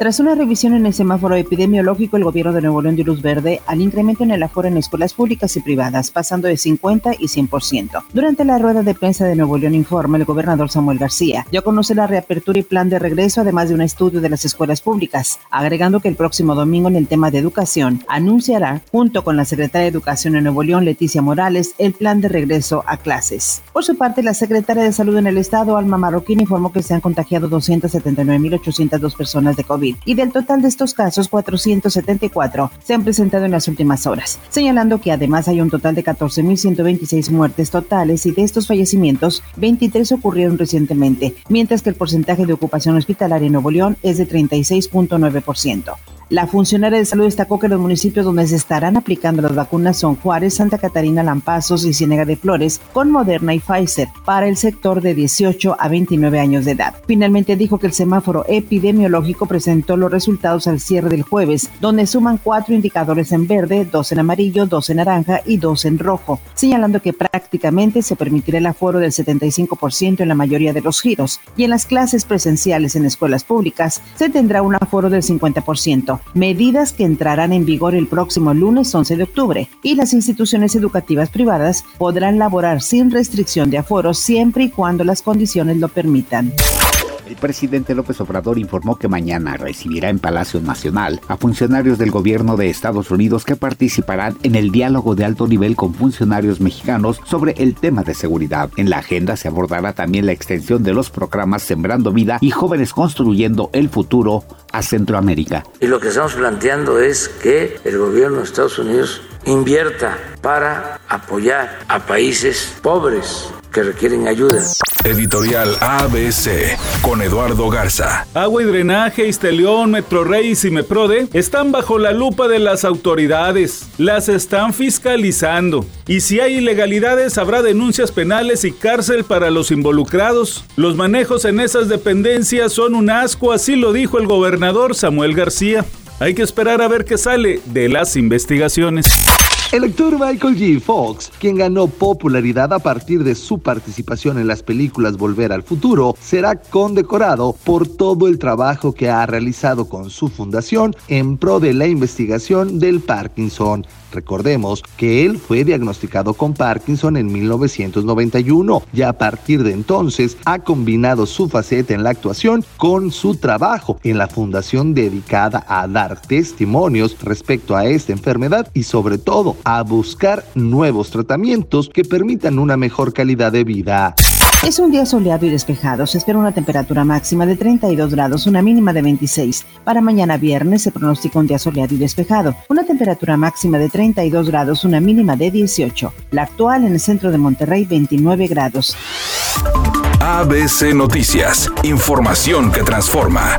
Tras una revisión en el semáforo epidemiológico, el gobierno de Nuevo León dio luz verde al incremento en el aforo en escuelas públicas y privadas, pasando de 50 y 100%. Durante la rueda de prensa de Nuevo León Informa, el gobernador Samuel García dio a conocer la reapertura y plan de regreso, además de un estudio de las escuelas públicas, agregando que el próximo domingo en el tema de educación anunciará, junto con la secretaria de Educación en Nuevo León, Leticia Morales, el plan de regreso a clases. Por su parte, la secretaria de Salud en el Estado, Alma Marroquín, informó que se han contagiado 279.802 personas de COVID y del total de estos casos, 474 se han presentado en las últimas horas, señalando que además hay un total de 14.126 muertes totales y de estos fallecimientos, 23 ocurrieron recientemente, mientras que el porcentaje de ocupación hospitalaria en Nuevo León es de 36.9%. La funcionaria de salud destacó que los municipios donde se estarán aplicando las vacunas son Juárez, Santa Catarina, Lampazos y Ciénega de Flores, con Moderna y Pfizer, para el sector de 18 a 29 años de edad. Finalmente dijo que el semáforo epidemiológico presentó los resultados al cierre del jueves, donde suman cuatro indicadores en verde, dos en amarillo, dos en naranja y dos en rojo, señalando que prácticamente se permitirá el aforo del 75% en la mayoría de los giros, y en las clases presenciales en escuelas públicas se tendrá un aforo del 50% medidas que entrarán en vigor el próximo lunes 11 de octubre, y las instituciones educativas privadas podrán laborar sin restricción de aforo siempre y cuando las condiciones lo permitan. El presidente López Obrador informó que mañana recibirá en Palacio Nacional a funcionarios del gobierno de Estados Unidos que participarán en el diálogo de alto nivel con funcionarios mexicanos sobre el tema de seguridad. En la agenda se abordará también la extensión de los programas Sembrando Vida y Jóvenes Construyendo el Futuro a Centroamérica. Y lo que estamos planteando es que el gobierno de Estados Unidos invierta para apoyar a países pobres que requieren ayuda. Editorial ABC con Eduardo Garza. Agua y drenaje, Isteleón, Metrorrey y Cimeprode están bajo la lupa de las autoridades. Las están fiscalizando. Y si hay ilegalidades, habrá denuncias penales y cárcel para los involucrados. Los manejos en esas dependencias son un asco, así lo dijo el gobernador Samuel García. Hay que esperar a ver qué sale de las investigaciones. El actor Michael J. Fox, quien ganó popularidad a partir de su participación en las películas Volver al Futuro, será condecorado por todo el trabajo que ha realizado con su fundación en pro de la investigación del Parkinson. Recordemos que él fue diagnosticado con Parkinson en 1991 y a partir de entonces ha combinado su faceta en la actuación con su trabajo en la fundación dedicada a dar testimonios respecto a esta enfermedad y sobre todo a buscar nuevos tratamientos que permitan una mejor calidad de vida. Es un día soleado y despejado. Se espera una temperatura máxima de 32 grados, una mínima de 26. Para mañana viernes se pronostica un día soleado y despejado. Una temperatura máxima de 32 grados, una mínima de 18. La actual en el centro de Monterrey, 29 grados. ABC Noticias. Información que transforma.